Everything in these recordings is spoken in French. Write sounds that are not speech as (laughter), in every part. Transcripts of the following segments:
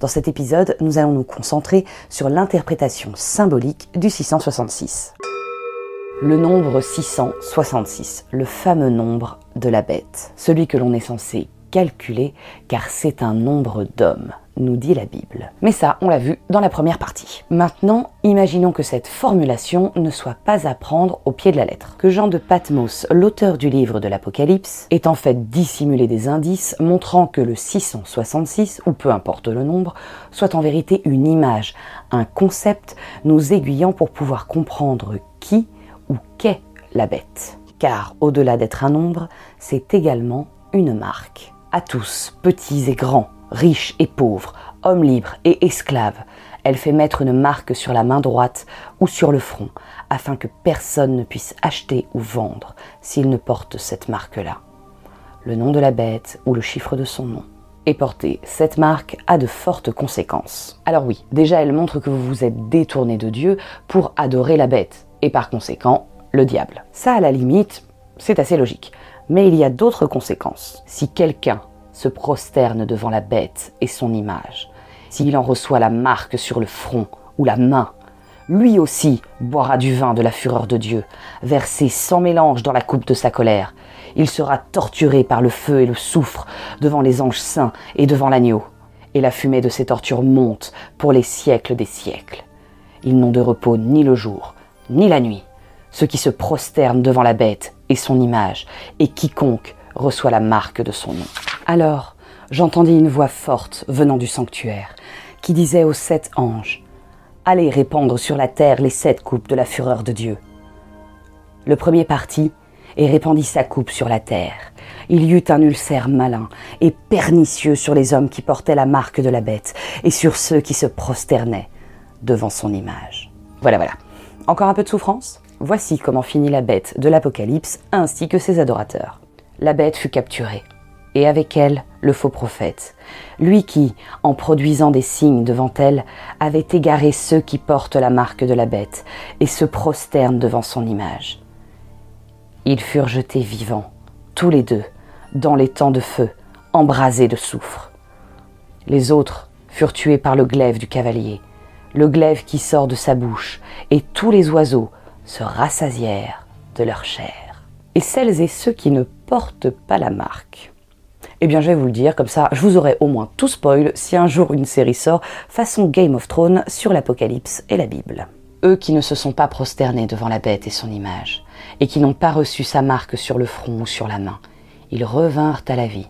Dans cet épisode, nous allons nous concentrer sur l'interprétation symbolique du 666. Le nombre 666, le fameux nombre de la bête, celui que l'on est censé calculer car c'est un nombre d'hommes, nous dit la Bible. Mais ça, on l'a vu dans la première partie. Maintenant, imaginons que cette formulation ne soit pas à prendre au pied de la lettre. Que Jean de Patmos, l'auteur du livre de l'Apocalypse, ait en fait dissimulé des indices montrant que le 666, ou peu importe le nombre, soit en vérité une image, un concept nous aiguillant pour pouvoir comprendre qui ou qu'est la bête. Car au-delà d'être un nombre, c'est également une marque. À tous, petits et grands, riches et pauvres, hommes libres et esclaves, elle fait mettre une marque sur la main droite ou sur le front, afin que personne ne puisse acheter ou vendre s'il ne porte cette marque-là. Le nom de la bête ou le chiffre de son nom. Et porter cette marque a de fortes conséquences. Alors oui, déjà elle montre que vous vous êtes détourné de Dieu pour adorer la bête, et par conséquent le diable. Ça à la limite, c'est assez logique. Mais il y a d'autres conséquences. Si quelqu'un se prosterne devant la bête et son image, s'il en reçoit la marque sur le front ou la main, lui aussi boira du vin de la fureur de Dieu, versé sans mélange dans la coupe de sa colère. Il sera torturé par le feu et le soufre devant les anges saints et devant l'agneau. Et la fumée de ces tortures monte pour les siècles des siècles. Ils n'ont de repos ni le jour, ni la nuit, ceux qui se prosternent devant la bête et son image, et quiconque reçoit la marque de son nom. Alors j'entendis une voix forte venant du sanctuaire, qui disait aux sept anges, Allez répandre sur la terre les sept coupes de la fureur de Dieu. Le premier partit et répandit sa coupe sur la terre. Il y eut un ulcère malin et pernicieux sur les hommes qui portaient la marque de la bête et sur ceux qui se prosternaient devant son image. Voilà, voilà. Encore un peu de souffrance? Voici comment finit la bête de l'Apocalypse ainsi que ses adorateurs. La bête fut capturée, et avec elle le faux prophète, lui qui, en produisant des signes devant elle, avait égaré ceux qui portent la marque de la bête et se prosternent devant son image. Ils furent jetés vivants, tous les deux, dans les temps de feu, embrasés de soufre. Les autres furent tués par le glaive du cavalier, le glaive qui sort de sa bouche, et tous les oiseaux se rassasièrent de leur chair. Celles et ceux qui ne portent pas la marque. Eh bien, je vais vous le dire, comme ça, je vous aurai au moins tout spoil si un jour une série sort façon Game of Thrones sur l'Apocalypse et la Bible. Eux qui ne se sont pas prosternés devant la bête et son image, et qui n'ont pas reçu sa marque sur le front ou sur la main, ils revinrent à la vie,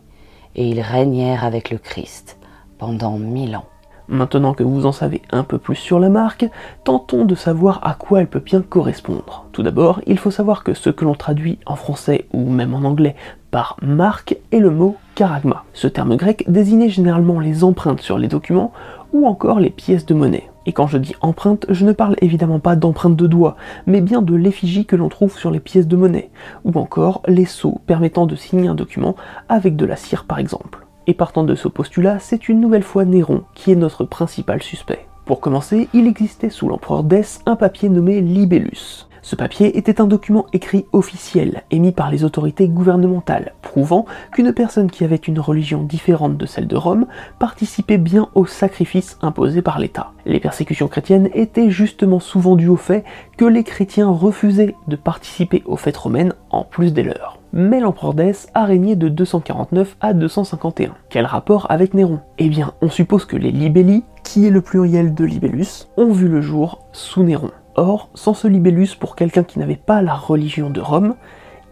et ils régnèrent avec le Christ pendant mille ans. Maintenant que vous en savez un peu plus sur la marque, tentons de savoir à quoi elle peut bien correspondre. Tout d'abord, il faut savoir que ce que l'on traduit en français ou même en anglais par marque est le mot charagma. Ce terme grec désignait généralement les empreintes sur les documents ou encore les pièces de monnaie. Et quand je dis empreinte, je ne parle évidemment pas d'empreinte de doigts, mais bien de l'effigie que l'on trouve sur les pièces de monnaie, ou encore les sceaux permettant de signer un document avec de la cire par exemple. Et partant de ce postulat, c'est une nouvelle fois Néron qui est notre principal suspect. Pour commencer, il existait sous l'empereur Dès un papier nommé Libellus. Ce papier était un document écrit officiel, émis par les autorités gouvernementales, prouvant qu'une personne qui avait une religion différente de celle de Rome participait bien au sacrifice imposé par l'État. Les persécutions chrétiennes étaient justement souvent dues au fait que les chrétiens refusaient de participer aux fêtes romaines en plus des leurs mais l'empereur Dès a régné de 249 à 251. Quel rapport avec Néron? Eh bien, on suppose que les libelli, qui est le pluriel de libellus, ont vu le jour sous Néron. Or, sans ce libellus pour quelqu'un qui n'avait pas la religion de Rome,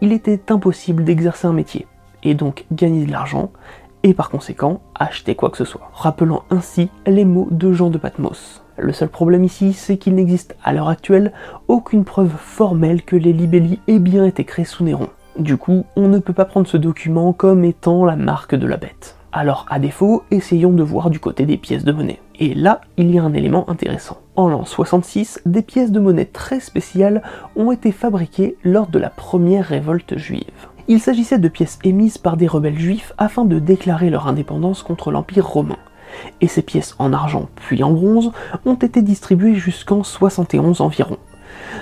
il était impossible d'exercer un métier, et donc gagner de l'argent, et par conséquent acheter quoi que ce soit, rappelant ainsi les mots de Jean de Patmos. Le seul problème ici, c'est qu'il n'existe à l'heure actuelle aucune preuve formelle que les libelli aient bien été créés sous Néron. Du coup, on ne peut pas prendre ce document comme étant la marque de la bête. Alors à défaut, essayons de voir du côté des pièces de monnaie. Et là, il y a un élément intéressant. En l'an 66, des pièces de monnaie très spéciales ont été fabriquées lors de la première révolte juive. Il s'agissait de pièces émises par des rebelles juifs afin de déclarer leur indépendance contre l'Empire romain. Et ces pièces en argent puis en bronze ont été distribuées jusqu'en 71 environ.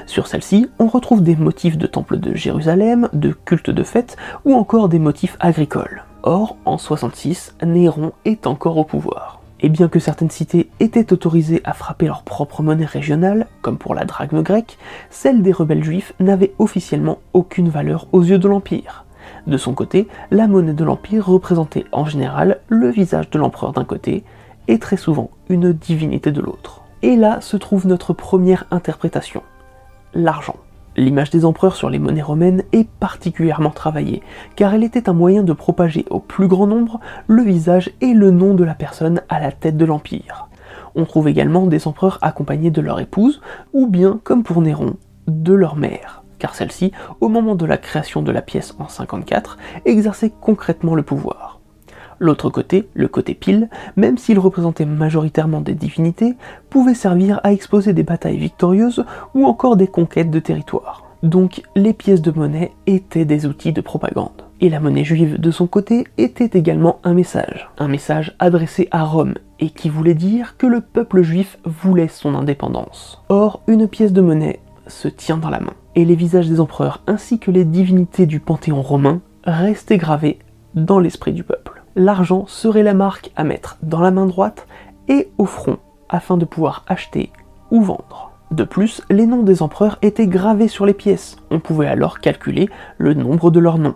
Sur celle-ci, on retrouve des motifs de temple de Jérusalem, de culte de fête ou encore des motifs agricoles. Or, en 66, Néron est encore au pouvoir. Et bien que certaines cités étaient autorisées à frapper leur propre monnaie régionale, comme pour la drachme grecque, celle des rebelles juifs n'avait officiellement aucune valeur aux yeux de l'Empire. De son côté, la monnaie de l'Empire représentait en général le visage de l'empereur d'un côté, et très souvent une divinité de l'autre. Et là se trouve notre première interprétation, l'argent. L'image des empereurs sur les monnaies romaines est particulièrement travaillée, car elle était un moyen de propager au plus grand nombre le visage et le nom de la personne à la tête de l'Empire. On trouve également des empereurs accompagnés de leur épouse, ou bien, comme pour Néron, de leur mère, car celle-ci, au moment de la création de la pièce en 54, exerçait concrètement le pouvoir. L'autre côté, le côté pile, même s'il représentait majoritairement des divinités, pouvait servir à exposer des batailles victorieuses ou encore des conquêtes de territoire. Donc les pièces de monnaie étaient des outils de propagande. Et la monnaie juive de son côté était également un message, un message adressé à Rome et qui voulait dire que le peuple juif voulait son indépendance. Or, une pièce de monnaie se tient dans la main, et les visages des empereurs ainsi que les divinités du panthéon romain restaient gravés dans l'esprit du peuple l'argent serait la marque à mettre dans la main droite et au front afin de pouvoir acheter ou vendre. De plus, les noms des empereurs étaient gravés sur les pièces, on pouvait alors calculer le nombre de leurs noms.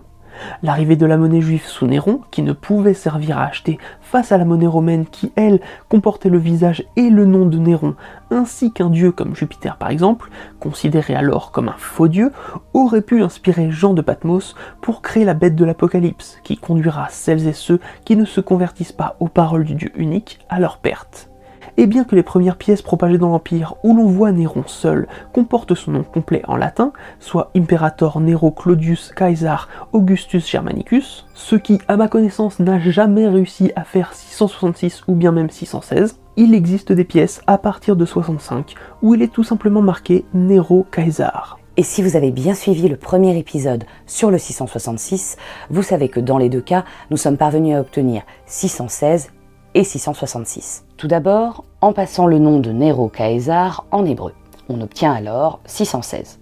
L'arrivée de la monnaie juive sous Néron, qui ne pouvait servir à acheter face à la monnaie romaine qui, elle, comportait le visage et le nom de Néron, ainsi qu'un dieu comme Jupiter par exemple, considéré alors comme un faux dieu, aurait pu inspirer Jean de Patmos pour créer la bête de l'Apocalypse, qui conduira celles et ceux qui ne se convertissent pas aux paroles du Dieu unique à leur perte. Et bien que les premières pièces propagées dans l'Empire où l'on voit Néron seul comportent son nom complet en latin, soit Imperator Nero Claudius Caesar Augustus Germanicus, ce qui, à ma connaissance, n'a jamais réussi à faire 666 ou bien même 616, il existe des pièces à partir de 65 où il est tout simplement marqué Nero Caesar. Et si vous avez bien suivi le premier épisode sur le 666, vous savez que dans les deux cas, nous sommes parvenus à obtenir 616 et 666. Tout d'abord, en passant le nom de Nero Caesar en hébreu. On obtient alors 616.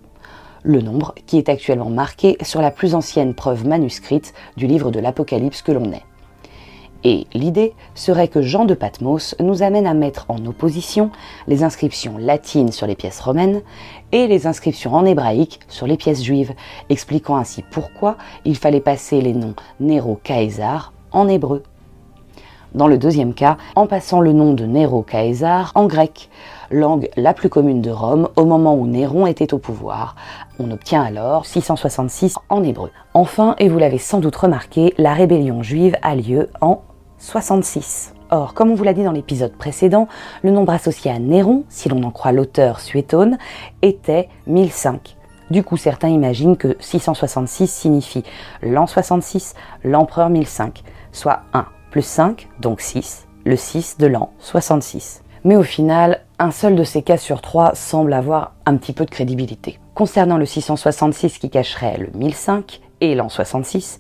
Le nombre qui est actuellement marqué sur la plus ancienne preuve manuscrite du livre de l'Apocalypse que l'on est. Et l'idée serait que Jean de Patmos nous amène à mettre en opposition les inscriptions latines sur les pièces romaines et les inscriptions en hébraïque sur les pièces juives, expliquant ainsi pourquoi il fallait passer les noms Nero Caesar en hébreu dans le deuxième cas, en passant le nom de Nero Caesar en grec, langue la plus commune de Rome au moment où Néron était au pouvoir. On obtient alors 666 en hébreu. Enfin, et vous l'avez sans doute remarqué, la rébellion juive a lieu en 66. Or, comme on vous l'a dit dans l'épisode précédent, le nombre associé à Néron, si l'on en croit l'auteur Suétone, était 1005. Du coup, certains imaginent que 666 signifie l'an 66, l'empereur 1005, soit 1 plus 5, donc 6, le 6 de l'an 66. Mais au final, un seul de ces cas sur trois semble avoir un petit peu de crédibilité. Concernant le 666 qui cacherait le 1005 et l'an 66,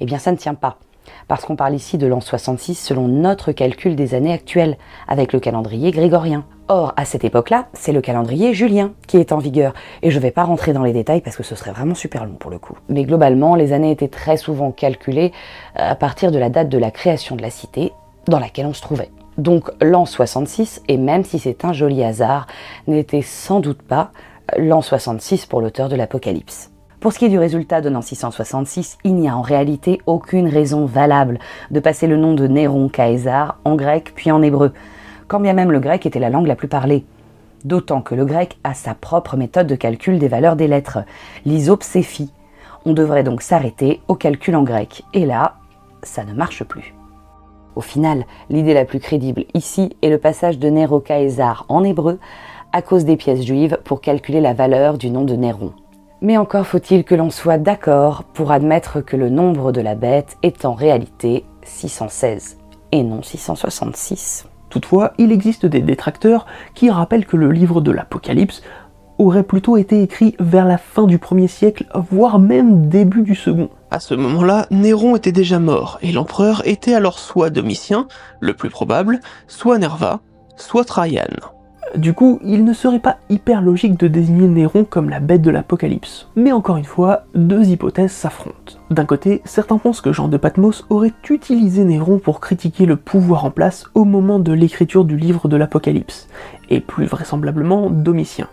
eh bien ça ne tient pas. Parce qu'on parle ici de l'an 66 selon notre calcul des années actuelles, avec le calendrier grégorien. Or, à cette époque-là, c'est le calendrier julien qui est en vigueur. Et je ne vais pas rentrer dans les détails parce que ce serait vraiment super long pour le coup. Mais globalement, les années étaient très souvent calculées euh, à partir de la date de la création de la cité dans laquelle on se trouvait. Donc l'an 66, et même si c'est un joli hasard, n'était sans doute pas l'an 66 pour l'auteur de l'Apocalypse. Pour ce qui est du résultat de l'an 666, il n'y a en réalité aucune raison valable de passer le nom de Néron Caesar en grec puis en hébreu quand bien même le grec était la langue la plus parlée. D'autant que le grec a sa propre méthode de calcul des valeurs des lettres, l'isopséphie. On devrait donc s'arrêter au calcul en grec, et là, ça ne marche plus. Au final, l'idée la plus crédible ici est le passage de Nero Caesar en hébreu à cause des pièces juives pour calculer la valeur du nom de Néron. Mais encore faut-il que l'on soit d'accord pour admettre que le nombre de la bête est en réalité 616 et non 666. Toutefois, il existe des détracteurs qui rappellent que le livre de l'Apocalypse aurait plutôt été écrit vers la fin du premier siècle, voire même début du second. À ce moment-là, Néron était déjà mort, et l'empereur était alors soit Domitien, le plus probable, soit Nerva, soit Trajan. Du coup, il ne serait pas hyper logique de désigner Néron comme la bête de l'Apocalypse. Mais encore une fois, deux hypothèses s'affrontent. D'un côté, certains pensent que Jean de Patmos aurait utilisé Néron pour critiquer le pouvoir en place au moment de l'écriture du livre de l'Apocalypse, et plus vraisemblablement Domitien.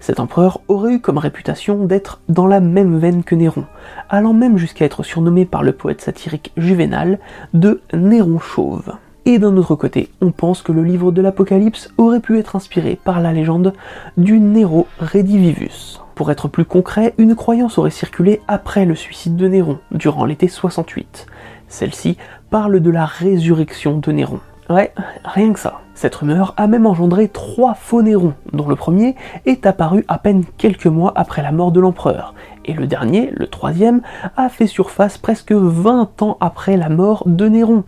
Cet empereur aurait eu comme réputation d'être dans la même veine que Néron, allant même jusqu'à être surnommé par le poète satirique Juvénal de Néron chauve. Et d'un autre côté, on pense que le livre de l'Apocalypse aurait pu être inspiré par la légende du Nero Redivivus. Pour être plus concret, une croyance aurait circulé après le suicide de Néron, durant l'été 68. Celle-ci parle de la résurrection de Néron. Ouais, rien que ça. Cette rumeur a même engendré trois faux Nérons, dont le premier est apparu à peine quelques mois après la mort de l'empereur, et le dernier, le troisième, a fait surface presque 20 ans après la mort de Néron,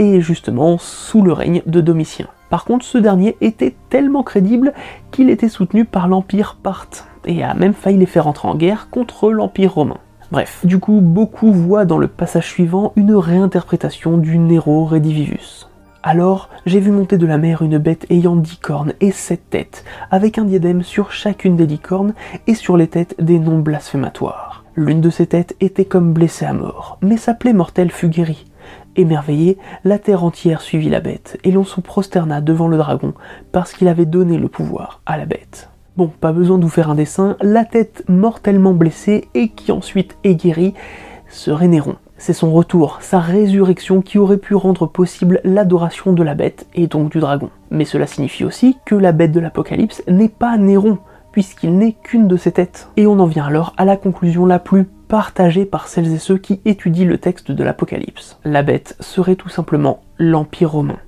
et justement sous le règne de Domitien. Par contre, ce dernier était tellement crédible qu'il était soutenu par l'Empire parthe, et a même failli les faire entrer en guerre contre l'Empire romain. Bref, du coup, beaucoup voient dans le passage suivant une réinterprétation du Nero Redivivus. Alors, j'ai vu monter de la mer une bête ayant dix cornes et sept têtes, avec un diadème sur chacune des dix cornes et sur les têtes des noms blasphématoires. L'une de ces têtes était comme blessée à mort, mais sa plaie mortelle fut guérie. Émerveillé, la terre entière suivit la bête, et l'on se prosterna devant le dragon, parce qu'il avait donné le pouvoir à la bête. Bon, pas besoin de vous faire un dessin, la tête mortellement blessée et qui ensuite est guérie serait Néron. C'est son retour, sa résurrection qui aurait pu rendre possible l'adoration de la bête et donc du dragon. Mais cela signifie aussi que la bête de l'Apocalypse n'est pas Néron, puisqu'il n'est qu'une de ses têtes. Et on en vient alors à la conclusion la plus partagée par celles et ceux qui étudient le texte de l'Apocalypse. La bête serait tout simplement l'Empire romain,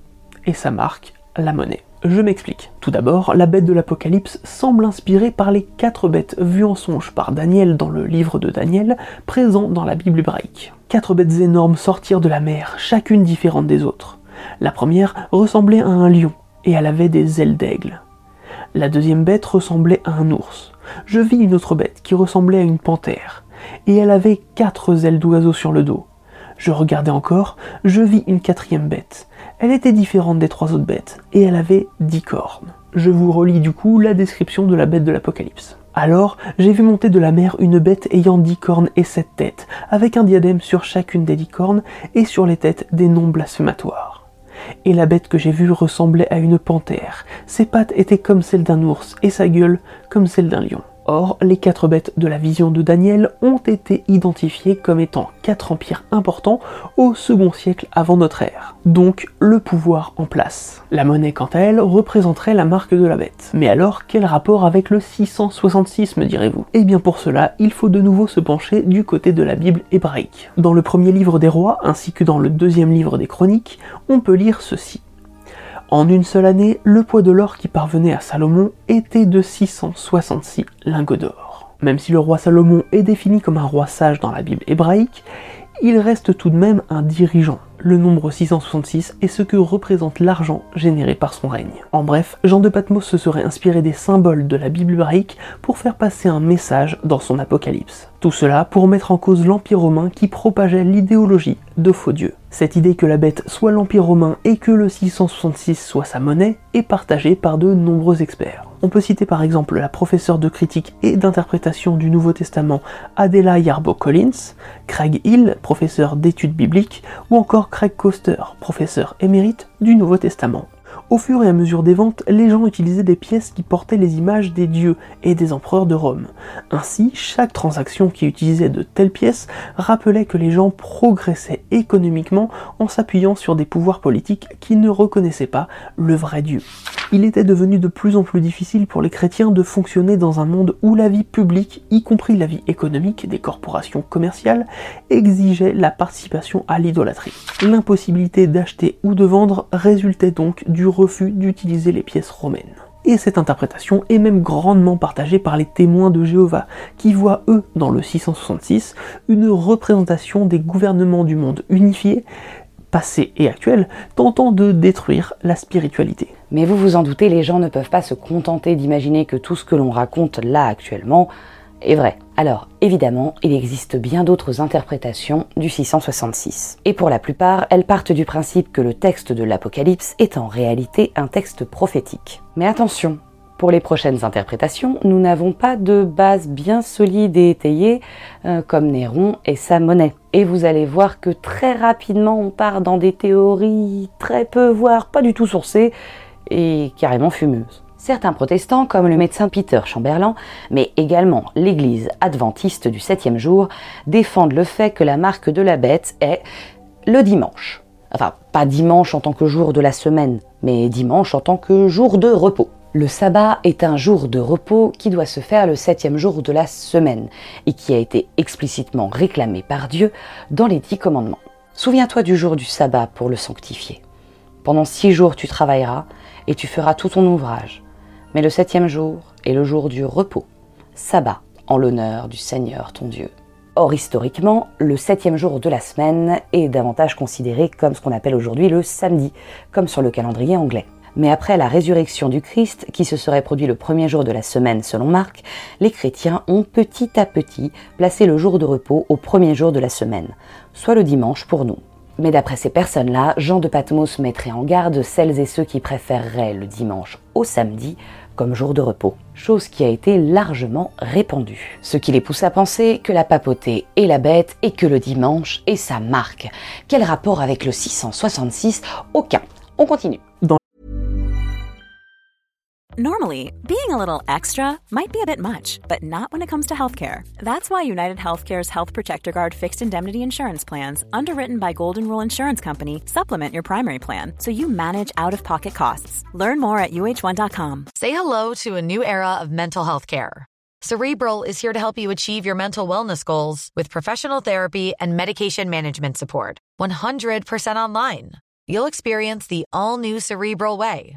et sa marque, la monnaie. Je m'explique. Tout d'abord, la bête de l'Apocalypse semble inspirée par les quatre bêtes vues en songe par Daniel dans le livre de Daniel, présent dans la Bible hébraïque. Quatre bêtes énormes sortirent de la mer, chacune différente des autres. La première ressemblait à un lion, et elle avait des ailes d'aigle. La deuxième bête ressemblait à un ours. Je vis une autre bête qui ressemblait à une panthère, et elle avait quatre ailes d'oiseau sur le dos. Je regardais encore, je vis une quatrième bête, elle était différente des trois autres bêtes, et elle avait dix cornes. Je vous relis du coup la description de la bête de l'Apocalypse. Alors, j'ai vu monter de la mer une bête ayant dix cornes et sept têtes, avec un diadème sur chacune des dix cornes et sur les têtes des noms blasphématoires. Et la bête que j'ai vue ressemblait à une panthère. Ses pattes étaient comme celles d'un ours et sa gueule comme celle d'un lion. Or, les quatre bêtes de la vision de Daniel ont été identifiées comme étant quatre empires importants au second siècle avant notre ère. Donc, le pouvoir en place. La monnaie, quant à elle, représenterait la marque de la bête. Mais alors, quel rapport avec le 666, me direz-vous? Eh bien, pour cela, il faut de nouveau se pencher du côté de la Bible hébraïque. Dans le premier livre des rois, ainsi que dans le deuxième livre des chroniques, on peut lire ceci. En une seule année, le poids de l'or qui parvenait à Salomon était de 666 lingots d'or. Même si le roi Salomon est défini comme un roi sage dans la Bible hébraïque, il reste tout de même un dirigeant. Le nombre 666 est ce que représente l'argent généré par son règne. En bref, Jean de Patmos se serait inspiré des symboles de la Bible hébraïque pour faire passer un message dans son apocalypse. Tout cela pour mettre en cause l'Empire romain qui propageait l'idéologie de faux dieux. Cette idée que la bête soit l'Empire romain et que le 666 soit sa monnaie est partagée par de nombreux experts. On peut citer par exemple la professeure de critique et d'interprétation du Nouveau Testament Adela Yarbo Collins, Craig Hill, professeur d'études bibliques, ou encore Craig Coster, professeur émérite du Nouveau Testament. Au fur et à mesure des ventes, les gens utilisaient des pièces qui portaient les images des dieux et des empereurs de Rome. Ainsi, chaque transaction qui utilisait de telles pièces rappelait que les gens progressaient économiquement en s'appuyant sur des pouvoirs politiques qui ne reconnaissaient pas le vrai Dieu. Il était devenu de plus en plus difficile pour les chrétiens de fonctionner dans un monde où la vie publique, y compris la vie économique des corporations commerciales, exigeait la participation à l'idolâtrie. L'impossibilité d'acheter ou de vendre résultait donc du refus d'utiliser les pièces romaines. Et cette interprétation est même grandement partagée par les témoins de Jéhovah, qui voient eux, dans le 666, une représentation des gouvernements du monde unifié, passé et actuel, tentant de détruire la spiritualité. Mais vous vous en doutez, les gens ne peuvent pas se contenter d'imaginer que tout ce que l'on raconte là actuellement est vrai. Alors, évidemment, il existe bien d'autres interprétations du 666. Et pour la plupart, elles partent du principe que le texte de l'Apocalypse est en réalité un texte prophétique. Mais attention, pour les prochaines interprétations, nous n'avons pas de base bien solide et étayée euh, comme Néron et sa monnaie. Et vous allez voir que très rapidement on part dans des théories très peu, voire pas du tout sourcées et carrément fumeuses. Certains protestants, comme le médecin Peter Chamberlain, mais également l'Église adventiste du septième jour, défendent le fait que la marque de la bête est le dimanche. Enfin, pas dimanche en tant que jour de la semaine, mais dimanche en tant que jour de repos. Le sabbat est un jour de repos qui doit se faire le septième jour de la semaine et qui a été explicitement réclamé par Dieu dans les dix commandements. Souviens-toi du jour du sabbat pour le sanctifier. Pendant six jours tu travailleras et tu feras tout ton ouvrage. Mais le septième jour est le jour du repos, sabbat, en l'honneur du Seigneur ton Dieu. Or, historiquement, le septième jour de la semaine est davantage considéré comme ce qu'on appelle aujourd'hui le samedi, comme sur le calendrier anglais. Mais après la résurrection du Christ, qui se serait produit le premier jour de la semaine selon Marc, les chrétiens ont petit à petit placé le jour de repos au premier jour de la semaine, soit le dimanche pour nous. Mais d'après ces personnes-là, Jean de Patmos mettrait en garde celles et ceux qui préféreraient le dimanche au samedi comme jour de repos, chose qui a été largement répandue. Ce qui les pousse à penser que la papauté est la bête et que le dimanche est sa marque. Quel rapport avec le 666 Aucun. On continue. Normally, being a little extra might be a bit much, but not when it comes to healthcare. That's why United Healthcare's Health Protector Guard fixed indemnity insurance plans, underwritten by Golden Rule Insurance Company, supplement your primary plan so you manage out of pocket costs. Learn more at uh1.com. Say hello to a new era of mental health care. Cerebral is here to help you achieve your mental wellness goals with professional therapy and medication management support. 100% online. You'll experience the all new Cerebral Way,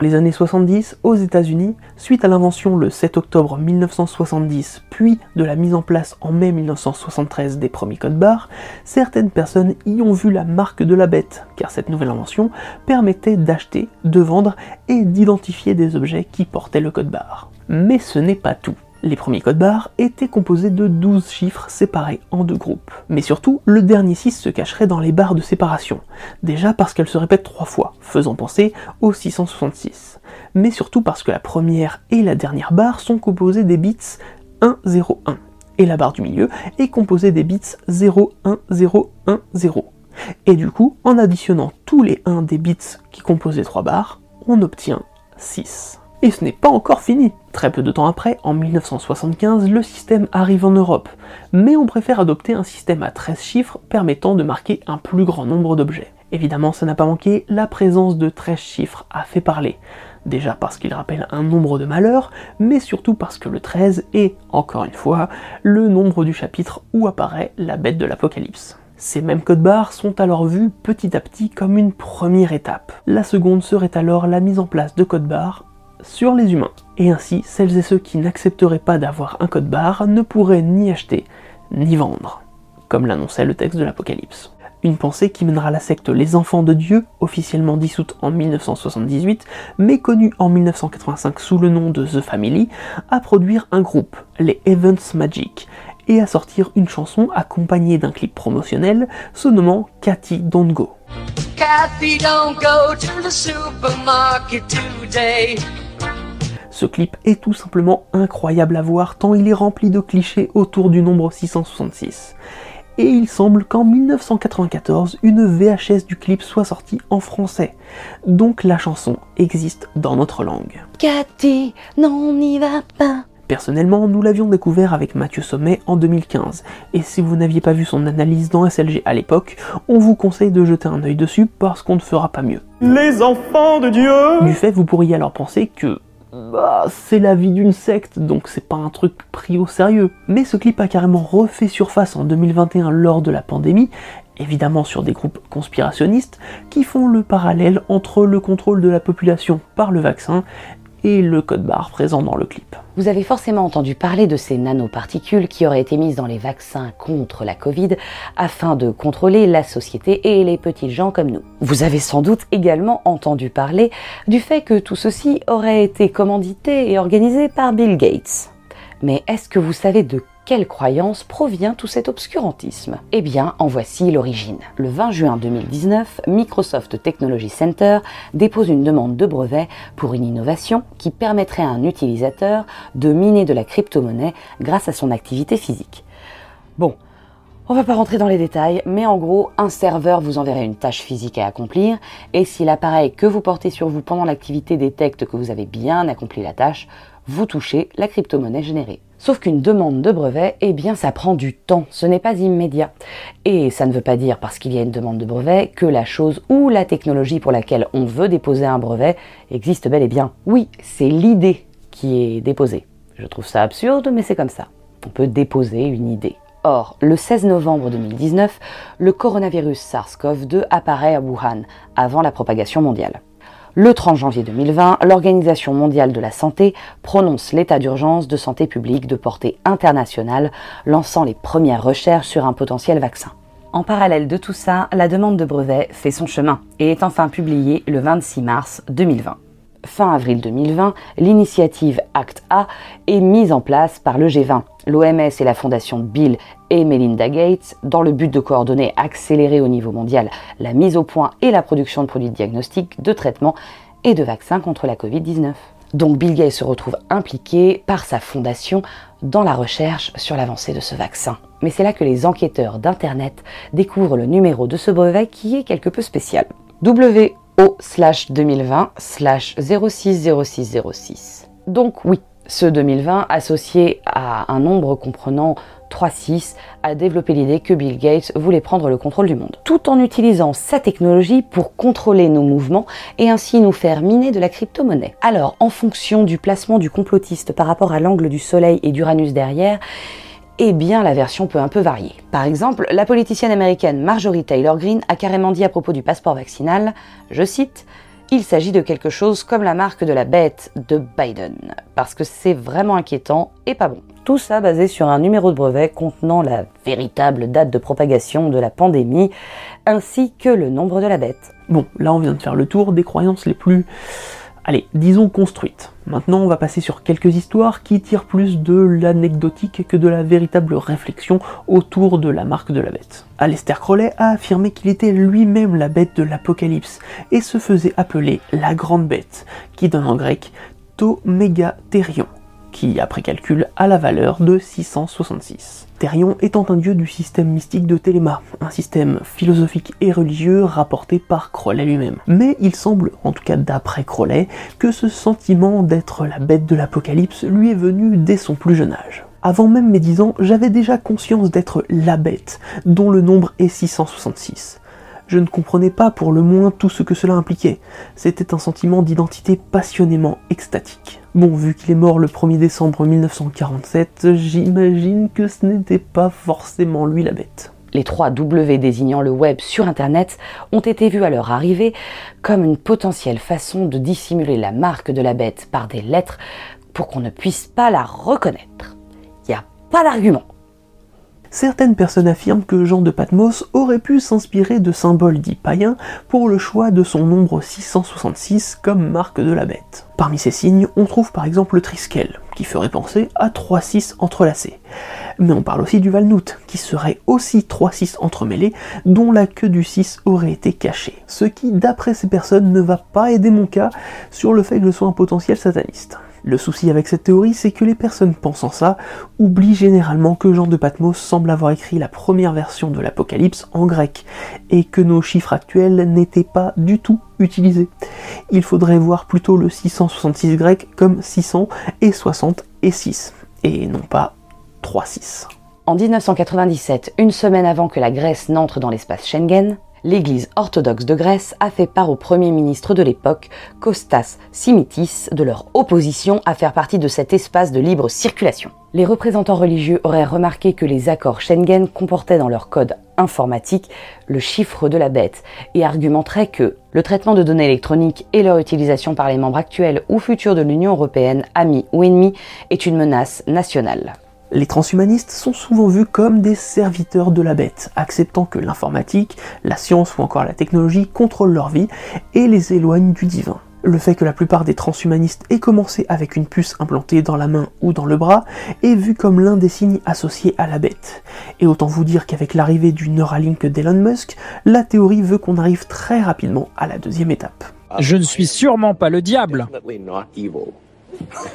Les années 70 aux États-Unis, suite à l'invention le 7 octobre 1970, puis de la mise en place en mai 1973 des premiers codes barres, certaines personnes y ont vu la marque de la bête, car cette nouvelle invention permettait d'acheter, de vendre et d'identifier des objets qui portaient le code barre. Mais ce n'est pas tout. Les premiers codes barres étaient composés de 12 chiffres séparés en deux groupes. Mais surtout, le dernier 6 se cacherait dans les barres de séparation. Déjà parce qu'elles se répètent trois fois, faisant penser au 666. Mais surtout parce que la première et la dernière barre sont composées des bits 1, 0, 1. Et la barre du milieu est composée des bits 0, 1, 0, 1, 0. Et du coup, en additionnant tous les 1 des bits qui composent les trois barres, on obtient 6. Et ce n'est pas encore fini. Très peu de temps après, en 1975, le système arrive en Europe, mais on préfère adopter un système à 13 chiffres permettant de marquer un plus grand nombre d'objets. Évidemment, ça n'a pas manqué, la présence de 13 chiffres a fait parler. Déjà parce qu'il rappelle un nombre de malheurs, mais surtout parce que le 13 est, encore une fois, le nombre du chapitre où apparaît la bête de l'Apocalypse. Ces mêmes codes barres sont alors vus petit à petit comme une première étape. La seconde serait alors la mise en place de codes barres sur les humains. Et ainsi, celles et ceux qui n'accepteraient pas d'avoir un code barre ne pourraient ni acheter, ni vendre, comme l'annonçait le texte de l'Apocalypse. Une pensée qui mènera la secte Les Enfants de Dieu, officiellement dissoute en 1978, mais connue en 1985 sous le nom de The Family, à produire un groupe, les Evans Magic, et à sortir une chanson accompagnée d'un clip promotionnel se nommant Cathy Don't Go. Cathy, don't go to the supermarket today. Ce clip est tout simplement incroyable à voir tant il est rempli de clichés autour du nombre 666. Et il semble qu'en 1994, une VHS du clip soit sortie en français. Donc la chanson existe dans notre langue. Cathy, non, n'y va pas. Personnellement, nous l'avions découvert avec Mathieu Sommet en 2015, et si vous n'aviez pas vu son analyse dans SLG à l'époque, on vous conseille de jeter un œil dessus parce qu'on ne fera pas mieux. Les enfants de Dieu Du fait, vous pourriez alors penser que bah, c'est la vie d'une secte, donc c'est pas un truc pris au sérieux. Mais ce clip a carrément refait surface en 2021 lors de la pandémie, évidemment sur des groupes conspirationnistes, qui font le parallèle entre le contrôle de la population par le vaccin et le code barre présent dans le clip. Vous avez forcément entendu parler de ces nanoparticules qui auraient été mises dans les vaccins contre la Covid afin de contrôler la société et les petits gens comme nous. Vous avez sans doute également entendu parler du fait que tout ceci aurait été commandité et organisé par Bill Gates. Mais est-ce que vous savez de quelle croyance provient tout cet obscurantisme? Eh bien, en voici l'origine. Le 20 juin 2019, Microsoft Technology Center dépose une demande de brevet pour une innovation qui permettrait à un utilisateur de miner de la crypto-monnaie grâce à son activité physique. Bon, on va pas rentrer dans les détails, mais en gros, un serveur vous enverrait une tâche physique à accomplir, et si l'appareil que vous portez sur vous pendant l'activité détecte que vous avez bien accompli la tâche, vous touchez la crypto-monnaie générée. Sauf qu'une demande de brevet, eh bien ça prend du temps, ce n'est pas immédiat. Et ça ne veut pas dire parce qu'il y a une demande de brevet que la chose ou la technologie pour laquelle on veut déposer un brevet existe bel et bien. Oui, c'est l'idée qui est déposée. Je trouve ça absurde, mais c'est comme ça. On peut déposer une idée. Or, le 16 novembre 2019, le coronavirus SARS-CoV-2 apparaît à Wuhan, avant la propagation mondiale. Le 30 janvier 2020, l'Organisation mondiale de la santé prononce l'état d'urgence de santé publique de portée internationale, lançant les premières recherches sur un potentiel vaccin. En parallèle de tout ça, la demande de brevet fait son chemin et est enfin publiée le 26 mars 2020 fin avril 2020, l'initiative Act A est mise en place par le G20, l'OMS et la fondation Bill et Melinda Gates dans le but de coordonner, accélérer au niveau mondial la mise au point et la production de produits de diagnostic, de traitement et de vaccins contre la Covid-19. Donc Bill Gates se retrouve impliqué par sa fondation dans la recherche sur l'avancée de ce vaccin. Mais c'est là que les enquêteurs d'Internet découvrent le numéro de ce brevet qui est quelque peu spécial. W o 2020 060606. Donc oui, ce 2020 associé à un nombre comprenant 3-6 a développé l'idée que Bill Gates voulait prendre le contrôle du monde, tout en utilisant sa technologie pour contrôler nos mouvements et ainsi nous faire miner de la crypto-monnaie. Alors, en fonction du placement du complotiste par rapport à l'angle du Soleil et d'Uranus derrière, eh bien la version peut un peu varier. Par exemple, la politicienne américaine Marjorie Taylor Greene a carrément dit à propos du passeport vaccinal, je cite, il s'agit de quelque chose comme la marque de la bête de Biden, parce que c'est vraiment inquiétant et pas bon. Tout ça basé sur un numéro de brevet contenant la véritable date de propagation de la pandémie, ainsi que le nombre de la bête. Bon, là on vient de faire le tour des croyances les plus allez, disons construite. Maintenant, on va passer sur quelques histoires qui tirent plus de l'anecdotique que de la véritable réflexion autour de la marque de la bête. Aleister Crowley a affirmé qu'il était lui-même la bête de l'Apocalypse et se faisait appeler la Grande Bête, qui donne en grec To Megatherion qui, après calcul, a la valeur de 666. Thérion étant un dieu du système mystique de Téléma, un système philosophique et religieux rapporté par Crowley lui-même. Mais il semble, en tout cas d'après Crowley, que ce sentiment d'être la bête de l'apocalypse lui est venu dès son plus jeune âge. Avant même mes 10 ans, j'avais déjà conscience d'être la bête, dont le nombre est 666 je ne comprenais pas pour le moins tout ce que cela impliquait. C'était un sentiment d'identité passionnément extatique. Bon, vu qu'il est mort le 1er décembre 1947, j'imagine que ce n'était pas forcément lui la bête. Les trois W désignant le web sur Internet ont été vus à leur arrivée comme une potentielle façon de dissimuler la marque de la bête par des lettres pour qu'on ne puisse pas la reconnaître. Il a pas d'argument. Certaines personnes affirment que Jean de Patmos aurait pu s'inspirer de symboles dits païens pour le choix de son nombre 666 comme marque de la bête. Parmi ces signes, on trouve par exemple le triskel, qui ferait penser à 3 6 entrelacés. Mais on parle aussi du valnout, qui serait aussi 3 6 entremêlés, dont la queue du 6 aurait été cachée. Ce qui, d'après ces personnes, ne va pas aider mon cas sur le fait que je sois un potentiel sataniste. Le souci avec cette théorie, c'est que les personnes pensant ça oublient généralement que Jean de Patmos semble avoir écrit la première version de l'Apocalypse en grec, et que nos chiffres actuels n'étaient pas du tout utilisés. Il faudrait voir plutôt le 666 grec comme 600 et 60 et 6, et non pas 3-6. En 1997, une semaine avant que la Grèce n'entre dans l'espace Schengen, l'Église orthodoxe de Grèce a fait part au Premier ministre de l'époque, Kostas Simitis, de leur opposition à faire partie de cet espace de libre circulation. Les représentants religieux auraient remarqué que les accords Schengen comportaient dans leur code informatique le chiffre de la bête et argumenteraient que le traitement de données électroniques et leur utilisation par les membres actuels ou futurs de l'Union européenne, amis ou ennemis, est une menace nationale. Les transhumanistes sont souvent vus comme des serviteurs de la bête, acceptant que l'informatique, la science ou encore la technologie contrôlent leur vie et les éloignent du divin. Le fait que la plupart des transhumanistes aient commencé avec une puce implantée dans la main ou dans le bras est vu comme l'un des signes associés à la bête. Et autant vous dire qu'avec l'arrivée du Neuralink d'Elon Musk, la théorie veut qu'on arrive très rapidement à la deuxième étape. Je ne suis sûrement pas le diable. (laughs)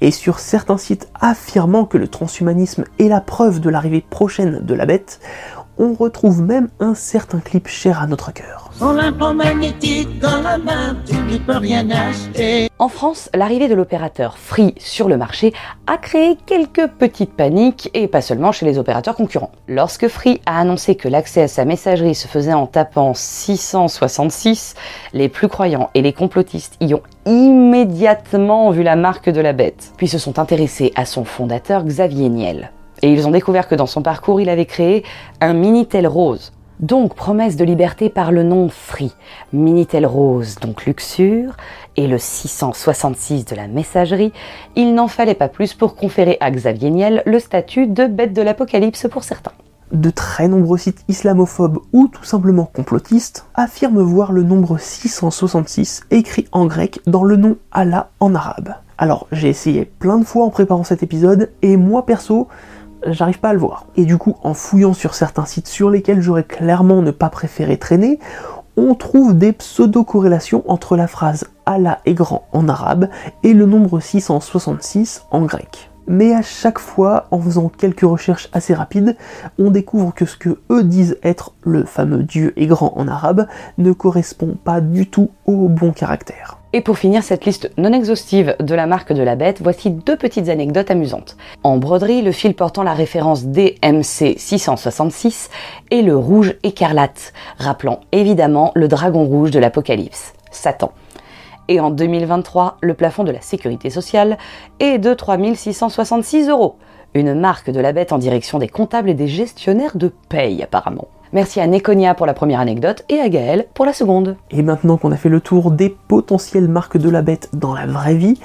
Et sur certains sites affirmant que le transhumanisme est la preuve de l'arrivée prochaine de la bête, on retrouve même un certain clip cher à notre cœur. En France, l'arrivée de l'opérateur Free sur le marché a créé quelques petites paniques et pas seulement chez les opérateurs concurrents. Lorsque Free a annoncé que l'accès à sa messagerie se faisait en tapant 666, les plus croyants et les complotistes y ont immédiatement vu la marque de la bête, puis se sont intéressés à son fondateur Xavier Niel. Et ils ont découvert que dans son parcours, il avait créé un Minitel Rose. Donc promesse de liberté par le nom Free. Minitel Rose, donc luxure, et le 666 de la messagerie, il n'en fallait pas plus pour conférer à Xavier Niel le statut de bête de l'apocalypse pour certains. De très nombreux sites islamophobes ou tout simplement complotistes affirment voir le nombre 666 écrit en grec dans le nom Allah en arabe. Alors j'ai essayé plein de fois en préparant cet épisode et moi perso, j'arrive pas à le voir. Et du coup, en fouillant sur certains sites sur lesquels j'aurais clairement ne pas préféré traîner, on trouve des pseudo-corrélations entre la phrase Allah est grand en arabe et le nombre 666 en grec. Mais à chaque fois, en faisant quelques recherches assez rapides, on découvre que ce que eux disent être le fameux Dieu est grand en arabe ne correspond pas du tout au bon caractère. Et pour finir cette liste non exhaustive de la marque de la bête, voici deux petites anecdotes amusantes. En broderie, le fil portant la référence DMC 666 est le rouge écarlate, rappelant évidemment le dragon rouge de l'Apocalypse, Satan. Et en 2023, le plafond de la sécurité sociale est de 3666 euros. Une marque de la bête en direction des comptables et des gestionnaires de paye apparemment. Merci à Nekonia pour la première anecdote et à Gaël pour la seconde. Et maintenant qu'on a fait le tour des potentielles marques de la bête dans la vraie vie,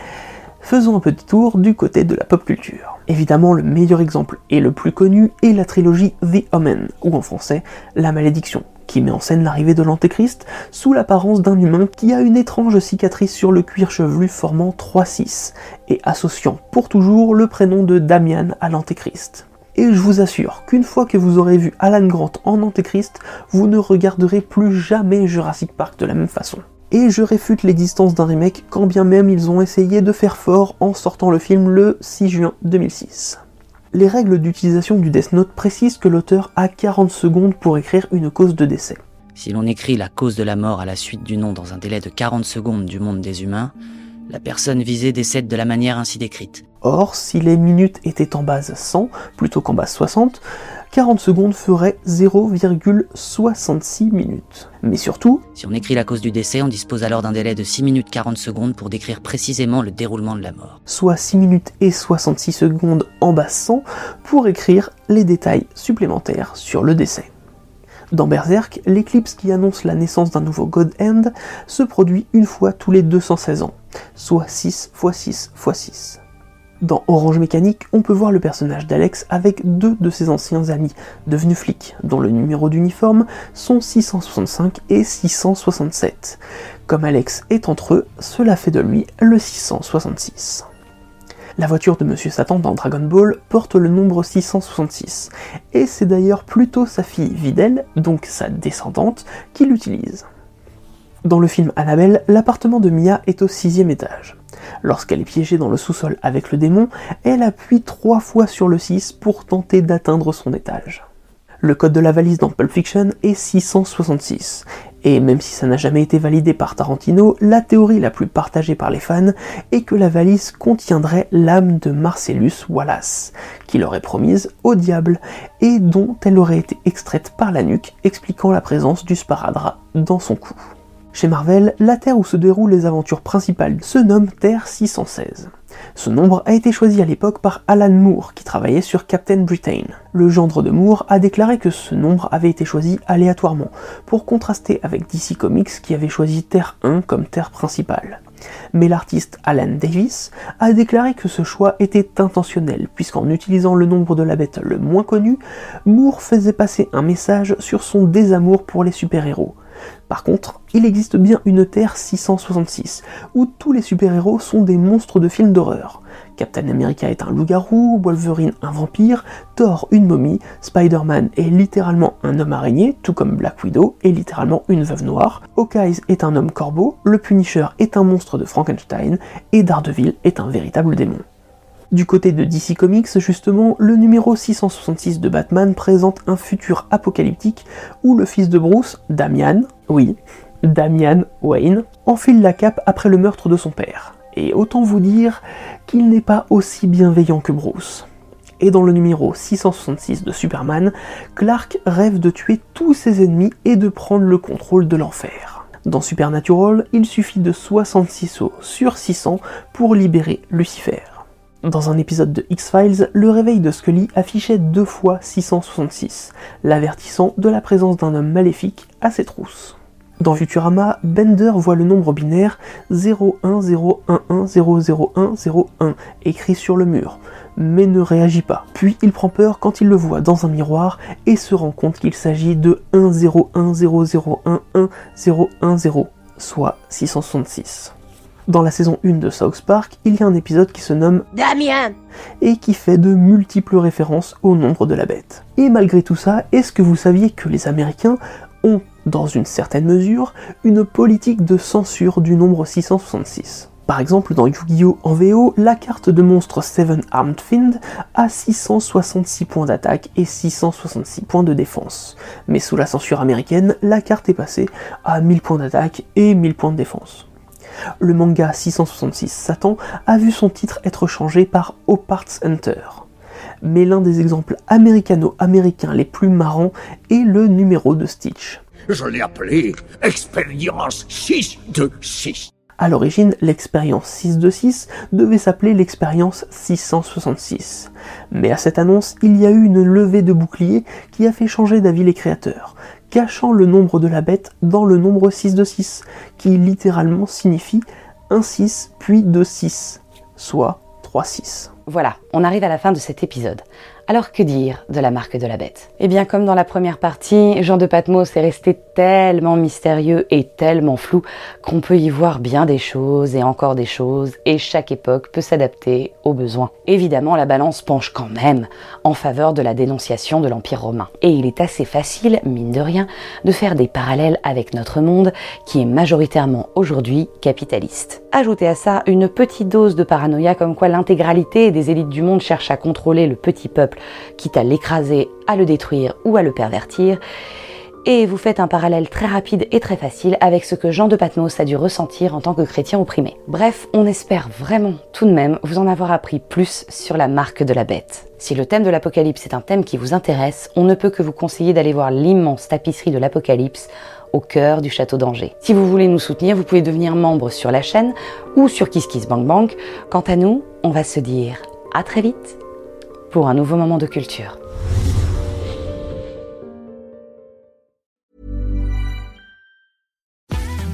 faisons un petit tour du côté de la pop culture. Évidemment, le meilleur exemple et le plus connu est la trilogie The Omen, ou en français, La Malédiction, qui met en scène l'arrivée de l'Antéchrist sous l'apparence d'un humain qui a une étrange cicatrice sur le cuir chevelu formant 3-6 et associant pour toujours le prénom de Damian à l'Antéchrist et je vous assure qu'une fois que vous aurez vu Alan Grant en Antéchrist, vous ne regarderez plus jamais Jurassic Park de la même façon. Et je réfute l'existence d'un remake quand bien même ils ont essayé de faire fort en sortant le film le 6 juin 2006. Les règles d'utilisation du Death Note précisent que l'auteur a 40 secondes pour écrire une cause de décès. Si l'on écrit la cause de la mort à la suite du nom dans un délai de 40 secondes du monde des humains, la personne visée décède de la manière ainsi décrite. Or, si les minutes étaient en base 100 plutôt qu'en base 60, 40 secondes feraient 0,66 minutes. Mais surtout, si on écrit la cause du décès, on dispose alors d'un délai de 6 minutes 40 secondes pour décrire précisément le déroulement de la mort. Soit 6 minutes et 66 secondes en base 100 pour écrire les détails supplémentaires sur le décès. Dans Berserk, l'éclipse qui annonce la naissance d'un nouveau God End se produit une fois tous les 216 ans, soit 6 x 6 x 6. Dans Orange Mécanique, on peut voir le personnage d'Alex avec deux de ses anciens amis, devenus flics, dont le numéro d'uniforme sont 665 et 667. Comme Alex est entre eux, cela fait de lui le 666. La voiture de Monsieur Satan dans Dragon Ball porte le nombre 666, et c'est d'ailleurs plutôt sa fille Videl, donc sa descendante, qui l'utilise. Dans le film Annabelle, l'appartement de Mia est au sixième étage. Lorsqu'elle est piégée dans le sous-sol avec le démon, elle appuie trois fois sur le 6 pour tenter d'atteindre son étage. Le code de la valise dans Pulp Fiction est 666, et même si ça n'a jamais été validé par Tarantino, la théorie la plus partagée par les fans est que la valise contiendrait l'âme de Marcellus Wallace, qu'il aurait promise au diable, et dont elle aurait été extraite par la nuque, expliquant la présence du sparadrap dans son cou. Chez Marvel, la Terre où se déroulent les aventures principales se nomme Terre 616. Ce nombre a été choisi à l'époque par Alan Moore, qui travaillait sur Captain Britain. Le gendre de Moore a déclaré que ce nombre avait été choisi aléatoirement, pour contraster avec DC Comics qui avait choisi Terre 1 comme Terre principale. Mais l'artiste Alan Davis a déclaré que ce choix était intentionnel, puisqu'en utilisant le nombre de la bête le moins connu, Moore faisait passer un message sur son désamour pour les super-héros. Par contre, il existe bien une Terre 666, où tous les super-héros sont des monstres de films d'horreur. Captain America est un loup-garou, Wolverine un vampire, Thor une momie, Spider-Man est littéralement un homme araignée, tout comme Black Widow est littéralement une veuve noire, Hawkeye est un homme corbeau, le Punisher est un monstre de Frankenstein, et Daredevil est un véritable démon. Du côté de DC Comics, justement, le numéro 666 de Batman présente un futur apocalyptique où le fils de Bruce, Damian, oui, Damian Wayne, enfile la cape après le meurtre de son père. Et autant vous dire qu'il n'est pas aussi bienveillant que Bruce. Et dans le numéro 666 de Superman, Clark rêve de tuer tous ses ennemis et de prendre le contrôle de l'enfer. Dans Supernatural, il suffit de 66 sauts sur 600 pour libérer Lucifer. Dans un épisode de X-Files, le réveil de Scully affichait deux fois 666, l'avertissant de la présence d'un homme maléfique à ses trousses. Dans Futurama, Bender voit le nombre binaire 01011001001 écrit sur le mur, mais ne réagit pas. Puis il prend peur quand il le voit dans un miroir et se rend compte qu'il s'agit de 10100111010, soit 666. Dans la saison 1 de South Park, il y a un épisode qui se nomme Damien et qui fait de multiples références au nombre de la bête. Et malgré tout ça, est-ce que vous saviez que les Américains ont, dans une certaine mesure, une politique de censure du nombre 666 par exemple, dans Yu-Gi-Oh! en VO, la carte de monstre Seven Armed Fiend a 666 points d'attaque et 666 points de défense. Mais sous la censure américaine, la carte est passée à 1000 points d'attaque et 1000 points de défense. Le manga 666 Satan a vu son titre être changé par Oparts Hunter. Mais l'un des exemples américano-américains les plus marrants est le numéro de Stitch. Je l'ai appelé Expérience 6 de 6. À l'origine, l'expérience 6 de 6 devait s'appeler l'expérience 666. Mais à cette annonce, il y a eu une levée de bouclier qui a fait changer d'avis les créateurs, cachant le nombre de la bête dans le nombre 6 de 6, qui littéralement signifie 1 6 puis 2 6, soit 3 6. Voilà, on arrive à la fin de cet épisode. Alors que dire de la marque de la bête? Eh bien comme dans la première partie, Jean de Patmos est resté tellement mystérieux et tellement flou qu'on peut y voir bien des choses et encore des choses et chaque époque peut s'adapter aux besoins. Évidemment, la balance penche quand même en faveur de la dénonciation de l'Empire romain. Et il est assez facile, mine de rien, de faire des parallèles avec notre monde qui est majoritairement aujourd'hui capitaliste. Ajoutez à ça une petite dose de paranoïa comme quoi l'intégralité des élites du monde cherchent à contrôler le petit peuple quitte à l'écraser, à le détruire ou à le pervertir. Et vous faites un parallèle très rapide et très facile avec ce que Jean de Patmos a dû ressentir en tant que chrétien opprimé. Bref, on espère vraiment tout de même vous en avoir appris plus sur la marque de la bête. Si le thème de l'Apocalypse est un thème qui vous intéresse, on ne peut que vous conseiller d'aller voir l'immense tapisserie de l'Apocalypse au cœur du château d'Angers. Si vous voulez nous soutenir, vous pouvez devenir membre sur la chaîne ou sur KissKissBankBank. Quant à nous, on va se dire à très vite pour un nouveau moment de culture.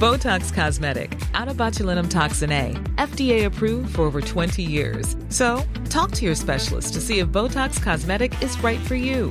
Botox Cosmetic, out of botulinum toxin A, FDA approved for over 20 years. So, talk to your specialist to see if Botox Cosmetic is right for you.